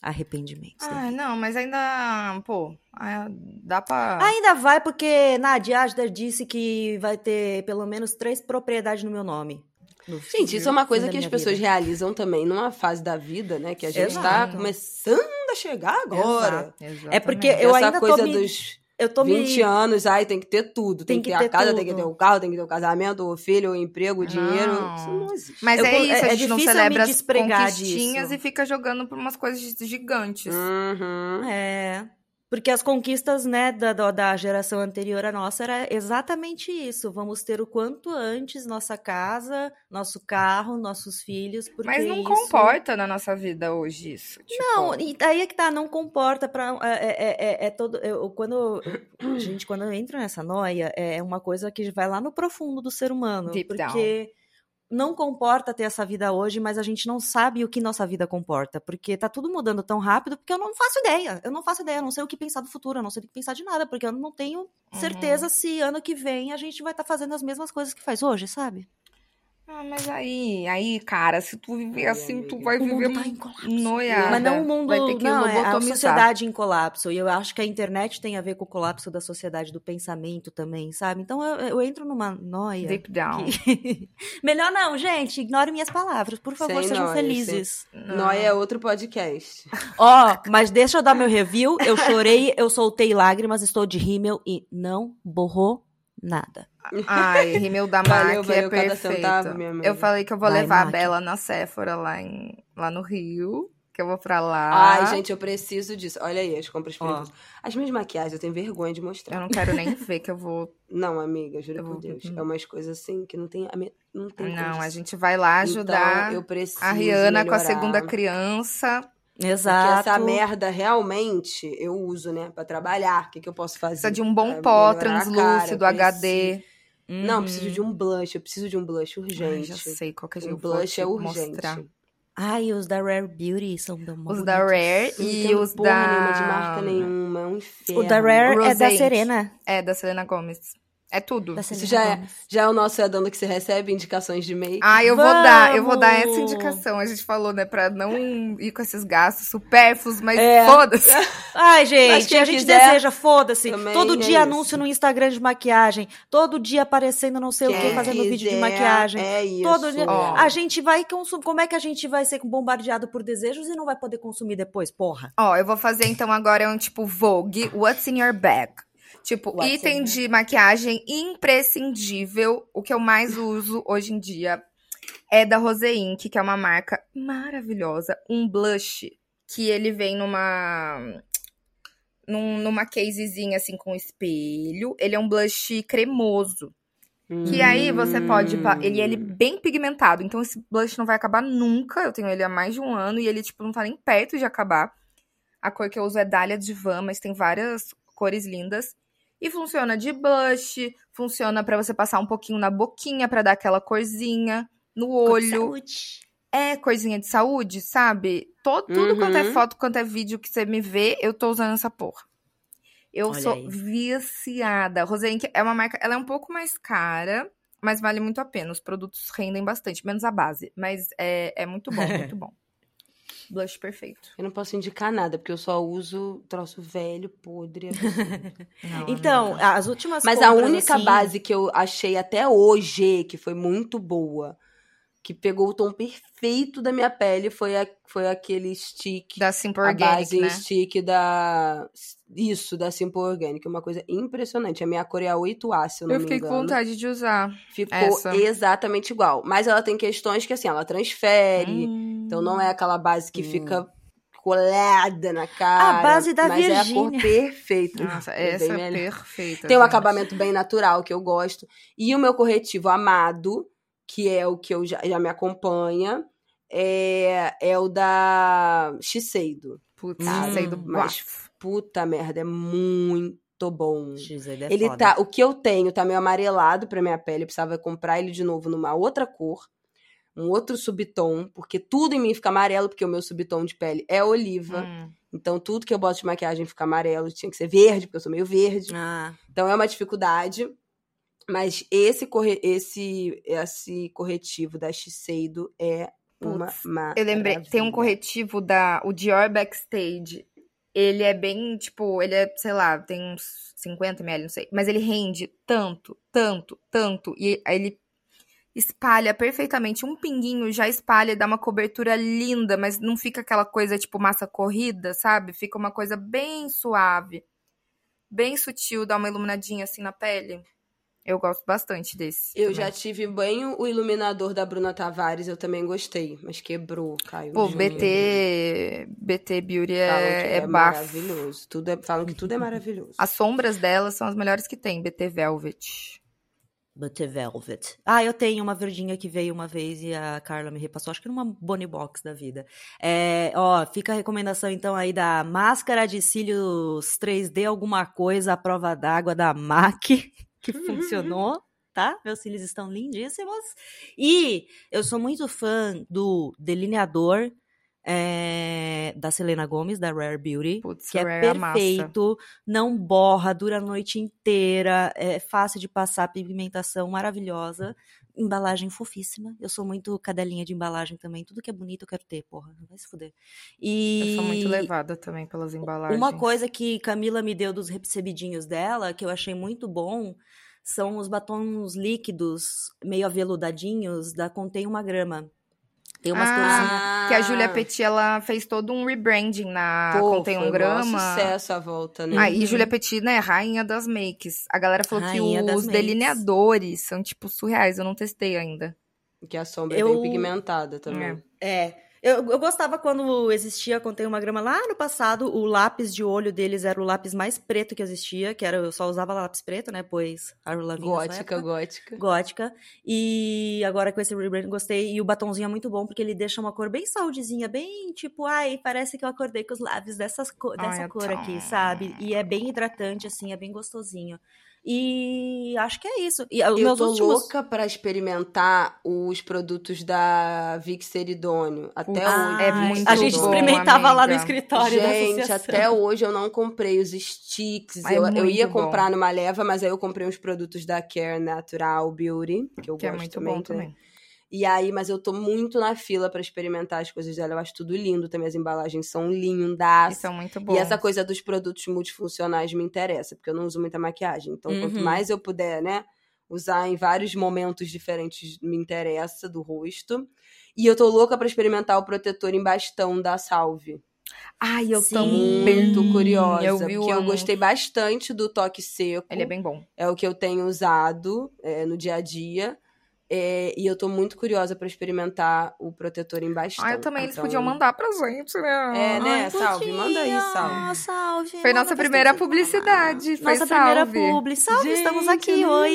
Arrependimentos. Ah, não, mas ainda, pô, ah, dá pra... Ainda vai, porque Nadia Asda disse que vai ter pelo menos três propriedades no meu nome. No Gente, fim- isso é uma coisa que as pessoas vida. realizam também numa fase da vida, né? Que a gente Exato. tá começando a chegar agora. Exato, É porque eu Essa ainda tô coisa me- dos Eu tô 20 me. anos, ai, tem que ter tudo. Tem, Tem que que ter ter a casa, tudo. tem que ter o carro, tem que ter o casamento, o filho, o emprego, o dinheiro. Não. Isso não existe. Mas Eu é isso, é- a é gente não difícil eu celebra as despregar conquistinhas disso. e fica jogando por umas coisas gigantes. Uhum. É. Porque as conquistas, né, da, da, geração anterior à nossa era exatamente isso. Vamos ter o quanto antes nossa casa, nosso carro, nossos filhos, porque Mas não isso... comporta na nossa vida hoje isso. Tipo, Não, e aí é que tá, não comporta pra. É, é, é- é todo. Eu, quando. gente, quando eu entro nessa noia, é uma coisa que vai lá no profundo do ser humano. Deep porque não comporta ter essa vida hoje, mas a gente não sabe o que nossa vida comporta, porque tá tudo mudando tão rápido, porque eu não faço ideia. Eu não faço ideia, eu não sei o que pensar do futuro, eu não sei o que pensar de nada, porque eu não tenho certeza se ano que vem a gente vai estar fazendo as mesmas coisas que faz hoje, sabe? Ah, mas aí, aí, cara, se tu viver assim, tu vai O mundo viver tá em colapso. noiada. Mas não o mundo, Vai ter que não, é a sociedade em colapso. E eu acho que a internet tem a ver com o colapso da sociedade do pensamento também, sabe? Então eu, eu entro numa noia. Deep down. que- Melhor não, gente. Ignore minhas palavras. Por favor, Sem sejam noia, felizes. Nóia é outro podcast. Ó, mas deixa eu dar meu review. Eu chorei, eu soltei lágrimas, estou de rímel e não borrou nada. Ai, rímel da Valeu, MAC valeu é perfeito. centavo, eu falei que eu vou Vai, levar a MAC. Bela na Sephora lá, em, lá no Rio. Que eu vou pra lá. Ai, gente, eu preciso disso. Olha aí, as compras feitas. As minhas maquiagens, eu tenho vergonha de Eu mostrar. não quero nem ver que eu vou. Não, amiga, juro Eu por vou- Deus. Hum. É umas coisas assim que não tem. a me- Não tem Não, a gente vai lá ajudar Então, eu preciso a Rihanna com a melhorar. segunda criança. Porque Exato. essa merda realmente eu uso, né? Pra trabalhar. O que, que eu posso fazer? Precisa de um bom Pra pó translúcido, cara, HD. Não, eu Uhum. preciso de um blush. Eu preciso de um blush Ai, urgente. já sei qual que a O gente vou blush é urgente. mostrar. Ai, os da Rare Beauty são da Os da Rare e os porra da. nenhuma de marca nenhuma. É um inferno. O da Rare é da. Serena. É, da Selena Gomez. É tudo. Da Isso já é, já é o nosso é dando que você recebe indicações de make. Ah, eu vou dar, eu vou dar essa Vamos! indicação. A gente falou, né, pra não ir com esses gastos supérfluos, mas É. foda-se. Ai, gente, a gente quiser, deseja, foda-se. Todo é dia isso. anúncio no Instagram de maquiagem. Todo dia aparecendo não sei o que, fazendo vídeo de quiser, maquiagem. É isso. Todo dia. Ó. A gente vai consumir. Como é que a gente vai ser bombardeado por desejos e não vai poder consumir depois? Porra. Ó, eu vou fazer então agora um tipo Vogue, What's in Your Bag? Tipo, What's item your- de maquiagem imprescindível, o que eu mais uso hoje em dia é da Rose Inc, que é uma marca maravilhosa, um blush que ele vem numa num- numa casezinha assim com espelho. Ele é um blush cremoso. Que aí você pode. Ele, ele é Hum. bem pigmentado, então esse blush não vai acabar nunca. Eu tenho ele há mais de um ano e ele, tipo, não tá nem perto de acabar. A cor que eu uso é Dália Divan, mas tem várias cores lindas. E funciona de blush, funciona pra você passar um pouquinho na boquinha pra dar aquela corzinha, no olho. É corzinha de saúde, sabe? Todo, tudo quanto é Uhum. foto, quanto é vídeo que você me vê, eu tô usando essa porra. Eu Olha sou aí. viciada. Rosenk é uma marca, ela é um pouco mais cara, mas vale muito a pena. Os produtos rendem bastante, menos a base. Mas é, é muito bom, muito bom. Blush perfeito. Eu não posso indicar nada, porque eu só uso troço velho, podre. Não, Então, amiga. as últimas Mas a compras, única assim, base que eu achei até hoje, que foi muito boa, que pegou o tom perfeito da minha pele, foi, a- foi aquele stick. da Simple a Organic, base né? stick da. Isso, da Simple Organic. Uma coisa impressionante. A minha cor é a 8A, se eu não Eu me fiquei com engano. vontade de usar. Ficou essa. exatamente igual. Mas ela tem questões que, assim, ela transfere. Hum. Então não é aquela base que Hum. fica colada na cara. base da mas é a cor Virgínia. perfeita. Nossa, É essa bem é melhor. perfeita. Tem um gente. acabamento bem natural, que eu gosto. E o meu corretivo amado, que é o que eu já, já me acompanha, é, é o da Shiseido. Putz, Hum, sei do Mas, puta merda, é muito bom. X, ele é Ele foda. tá, o que eu tenho tá meio amarelado pra minha pele, eu precisava comprar ele de novo numa outra cor, um outro subtom, porque tudo em mim fica amarelo, porque o meu subtom de pele é oliva. Hum. Então tudo que eu boto de maquiagem fica amarelo, tinha que ser verde, porque eu sou meio verde. Ah, Então é uma dificuldade. Mas esse, corre esse, esse corretivo da Shiseido é uma Putz. Eu lembrei, tem um corretivo da o Dior Backstage. Ele é bem, tipo, ele é, sei lá, tem uns 50 ml, não sei. Mas ele rende tanto, tanto, tanto. E aí ele espalha perfeitamente. Um pinguinho já espalha e dá uma cobertura linda, mas não fica aquela coisa, tipo, massa corrida, sabe? Fica uma coisa bem suave. Bem sutil, dá uma iluminadinha assim na pele. Eu gosto bastante desse. Eu também. já tive bem o iluminador da Bruna Tavares, eu também gostei, mas quebrou, caiu. Pô. BT, BT Beauty Falam que é, é, é bafo. maravilhoso. Tudo é, falam que tudo é maravilhoso. As sombras delas são as melhores que tem, BT Velvet. Butter Velvet. Ah, eu tenho uma verdinha que veio uma vez e a Carla me repassou, acho que numa Bonnie Box da vida. É, ó, fica a recomendação então aí da máscara de cílios 3D alguma coisa à prova d'água da MAC, que funcionou. tá? Meus cílios estão lindíssimos. E eu sou muito fã do delineador é, da Selena Gomes, da Rare Beauty, Putz, que é Rare amassa. perfeito, não borra, dura a noite inteira, é fácil de passar, pigmentação maravilhosa, embalagem fofíssima. Eu sou muito cadelinha de embalagem também, tudo que é bonito eu quero ter, porra, não vai se fuder. E Eu sou muito levada também pelas embalagens. uma coisa que Camila me deu dos recebidinhos dela, que eu achei muito bom, são os batons líquidos, meio aveludadinhos, da Contém Uma Grama. Tem umas coisinhas. Ah, que a Julia Petit, ela fez todo um rebranding na Pô, Contém foi um um Grama. sucesso a volta, né? Ah, e Julia Petit, né, rainha das makes. A galera falou Rainha que os makes. delineadores são, tipo, surreais. Eu não testei ainda. Que a sombra é Eu- bem pigmentada também. É. É. Eu, eu gostava quando existia, Contém Uma Grama lá no passado, o lápis de olho deles era o lápis mais preto que existia, que era eu só usava lápis preto, né? Pois a Lavigne Gótica, gótica. gótica. E agora com esse rebrand gostei. E o batonzinho é muito bom porque ele deixa uma cor bem saudezinha, bem tipo, ai, parece que eu acordei com os lábios dessas co- Ai, dessa eu cor tô- aqui, sabe? E é bem hidratante, assim, é bem gostosinho. E acho que é isso. E os Eu meus tô últimos. louca pra experimentar os produtos da Vic Seridônio. Até Ah, hoje. é muito A gente bom, experimentava lá no amiga. escritório Gente, até hoje eu não comprei os sticks. É eu, eu muito ia bom. comprar numa leva, mas aí eu comprei uns produtos da Care Natural Beauty, que eu Que é gosto muito também. bom né? também. E aí, mas eu tô muito na fila pra experimentar as coisas dela. Eu acho tudo lindo também. As embalagens são lindas. E são muito bons. E essa coisa dos produtos multifuncionais me interessa, porque eu não uso muita maquiagem. Então, quanto Uhum. mais eu puder, né, usar em vários momentos diferentes, me interessa do rosto. E eu tô louca pra experimentar o protetor em bastão da Salve. Ai, eu Sim. também. Muito curiosa. Eu vi porque eu gostei bastante do toque seco. Ele é bem bom. É o que eu tenho usado é, no dia a dia. É, e eu tô muito curiosa pra experimentar o protetor em bastão. Ah, eu também. Eles Então, podiam mandar pra gente, né? É, né? Ai, Salve, manda aí, podia. salve. salve. Foi nossa primeira publicidade. Foi Nossa primeira salve. publi. Salve, estamos Gente, aqui. eu Oi.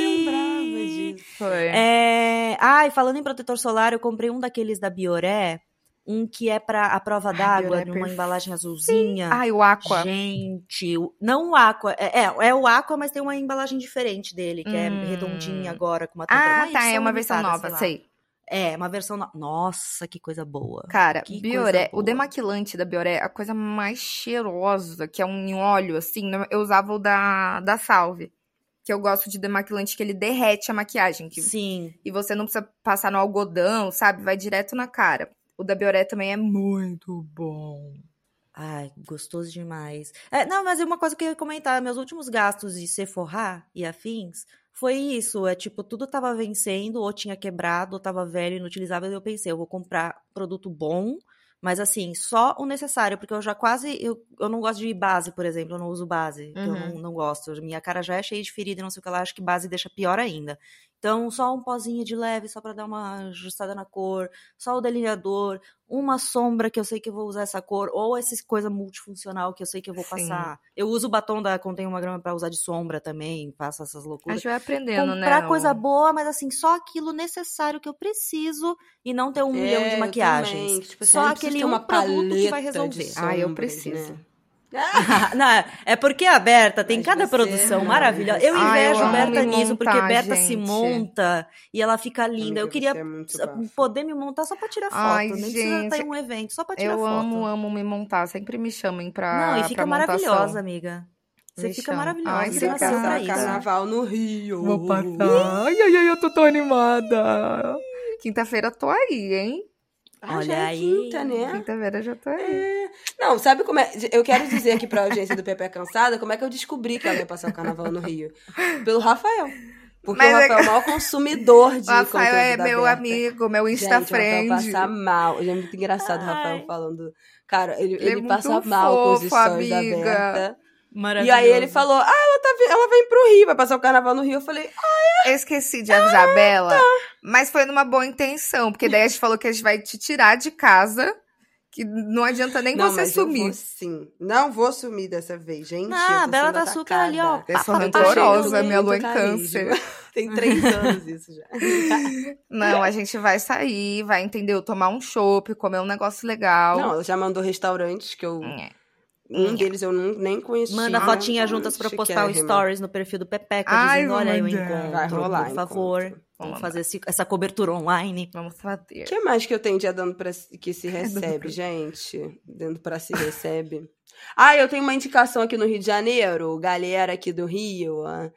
disso. Foi. É... Ai, falando em protetor solar, eu comprei um daqueles da Bioré, um que é pra a prova d'água, é numa perfeito. embalagem azulzinha. Ai, o Aqua. Gente, não o Aqua, é, é, é o Aqua, mas tem uma embalagem diferente dele, que é Hum. redondinha agora, com uma tampa. Ah, tá. É uma versão nova, lá. sei. É, uma versão nova. Nossa, que coisa boa. Cara, Que Bioré, coisa o boa. demaquilante da Bioré, a coisa mais cheirosa, que é um óleo, assim, eu usava o da, da Salve. Que eu gosto de demaquilante que ele derrete a maquiagem. Que, Sim. e você não precisa passar no algodão, sabe? Vai direto na cara. O da Bioré também é muito bom. Ai, gostoso demais. É, não, mas é uma coisa que eu ia comentar. Meus últimos gastos de Sephora e afins foi isso. É tipo, tudo tava vencendo, ou tinha quebrado, ou tava velho, inutilizável. E eu pensei, eu vou comprar produto bom, mas assim, só o necessário, porque eu já quase. Eu, eu não gosto de base, por exemplo. Eu não uso base, que eu Uhum. não, não gosto. Minha cara já é cheia de ferida e não sei o que lá. Acho que base deixa pior ainda. Então, só um pozinho de leve, só pra dar uma ajustada na cor, só o delineador, uma sombra que eu sei que eu vou usar essa cor, ou essa coisa multifuncional que eu sei que eu vou Sim. passar. Eu uso o batom da Contém Uma Grama pra usar de sombra também, faço essas A loucuras. gente vai aprendendo, Comprar né? coisa o- boa, mas assim, só aquilo necessário que eu preciso e não ter um milhão É, de eu maquiagens. Tipo, assim, só aquele ter um uma produto que vai resolver. Ah, eu preciso. né? não, é porque a Berta tem Mas cada você- produção não, maravilhosa. Eu eu invejo amo Berta nisso, porque montar, Berta se gente. monta e ela fica linda. Eu queria é poder me montar só pra tirar foto. Ai, Nem precisa gente, estar em um evento, só pra tirar Eu foto. amo, amo me montar. Sempre me chamem pra. Não, e fica montação. maravilhosa, amiga. Você Me fica chama. maravilhosa. Ai, você nasceu carnaval no Rio. Vou passar. Ai, ai, ai, eu tô tão animada. Quinta-feira tô aí, hein? Ah, Olha já é aí. quinta, né? Quinta-feira já tô aí. É. Não, sabe como é? Eu quero dizer aqui pra audiência do Pepe é Cansada como é que eu descobri que ela ia passar o carnaval no Rio. Pelo Rafael. Porque Mas o é Rafael é o maior consumidor de O Rafael é meu amigo, meu Gente, Insta o Rafael friend. passa mal. É muito engraçado o. Rafael falando. Cara, ele, Ele é ele passa muito mal com os fofo, stories amiga. da Berta. E Maravilhoso. aí ele falou: Ah, ela, tá, ela vem pro Rio, vai passar o carnaval no Rio. Eu falei, Eu esqueci de avisar a Bela, mas foi numa boa intenção, porque daí a gente falou que a gente vai te tirar de casa, que não adianta nem não, você mas eu sumir. vou sim. Não vou sumir dessa vez, gente. Não, eu a Bela tá super ali, ó. Eu sou rancorosa, minha lua em câncer. Tem três anos isso já. Não, a gente vai sair, vai, entendeu? Tomar um chopp, comer um negócio legal. Não, ela já mandou restaurantes que eu É. Um deles eu não, nem conhecia. Manda fotinha juntas pra postar o Chiquérrima. stories no perfil do Pepeca, Ai, dizendo, olha aí o encontro, Vai rolar por favor. encontro. Vamos fazer esse- essa cobertura online. Vamos fazer. O que mais que eu tenho dia dando pra que se recebe, pra- gente? Dando pra se recebe. Ah, eu tenho uma indicação aqui no Rio de Janeiro, galera aqui do Rio, ó,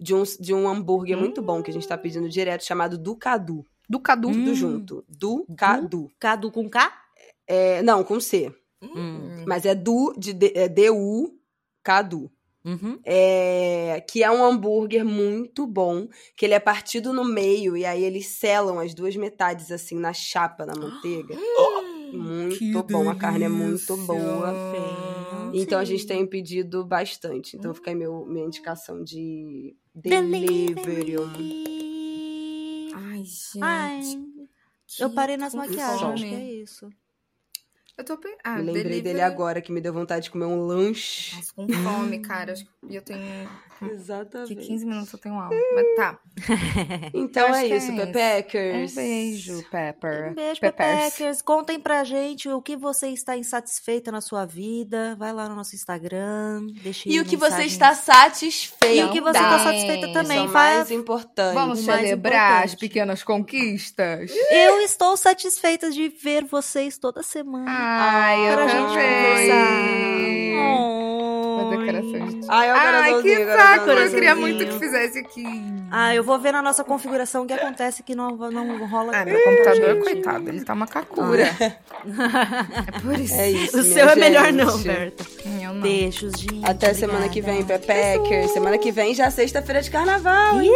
de um, de um hambúrguer muito bom que a gente tá pedindo direto, chamado Ducadu. Do Cadu. Tudo Hum. junto. Ducadu. Cadu com K? É, não, com C. Hum. Mas é du, de, é D-U, Cadu. Uhum. É, que é um hambúrguer muito bom, que ele é partido no meio e aí eles selam as duas metades assim na chapa, na manteiga. muito bom, a carne é muito boa. Então a gente tem pedido bastante. Então fica aí meu, minha indicação de delivery. Ai, gente. Ai, eu parei nas maquiagens, acho que é isso. Eu tô pe... ah, lembrei delivery- dele agora que me deu vontade de comer um lanche. Nossa, com fome, cara. Que eu tenho. Que Exatamente. 15 minutos eu tenho aula. Mas tá. Então é que é isso. Pepeckers. Um beijo, Pepper. Um beijo. Pepeckers. Contem pra gente o que você está insatisfeita na sua vida. Vai lá no nosso Instagram. Deixe E o que você está satisfeito. E o que você está satisfeita também. Isso é mais importante. Vamos celebrar as pequenas conquistas? Eu estou satisfeita de ver vocês toda semana. Ai, eu para a também. gente conversar. Fazer Ai. Ai, coraçãozinho, que saco. Eu coraçãozinho. queria muito que fizesse aqui. Ah, eu vou ver na nossa configuração o que acontece que não, não rola. Ah, meu computador, gente. coitado, ele tá uma cacura. É por isso. É isso, O seu é melhor não, gente. Berta. Eu não. Beijos, gente. Até semana que vem, obrigada. Pepecker. Semana que vem já é sexta-feira de carnaval. hein?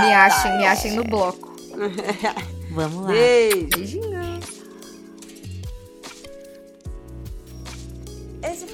Me achem, me achem no bloco. Vamos lá. Beijo. Beijinho.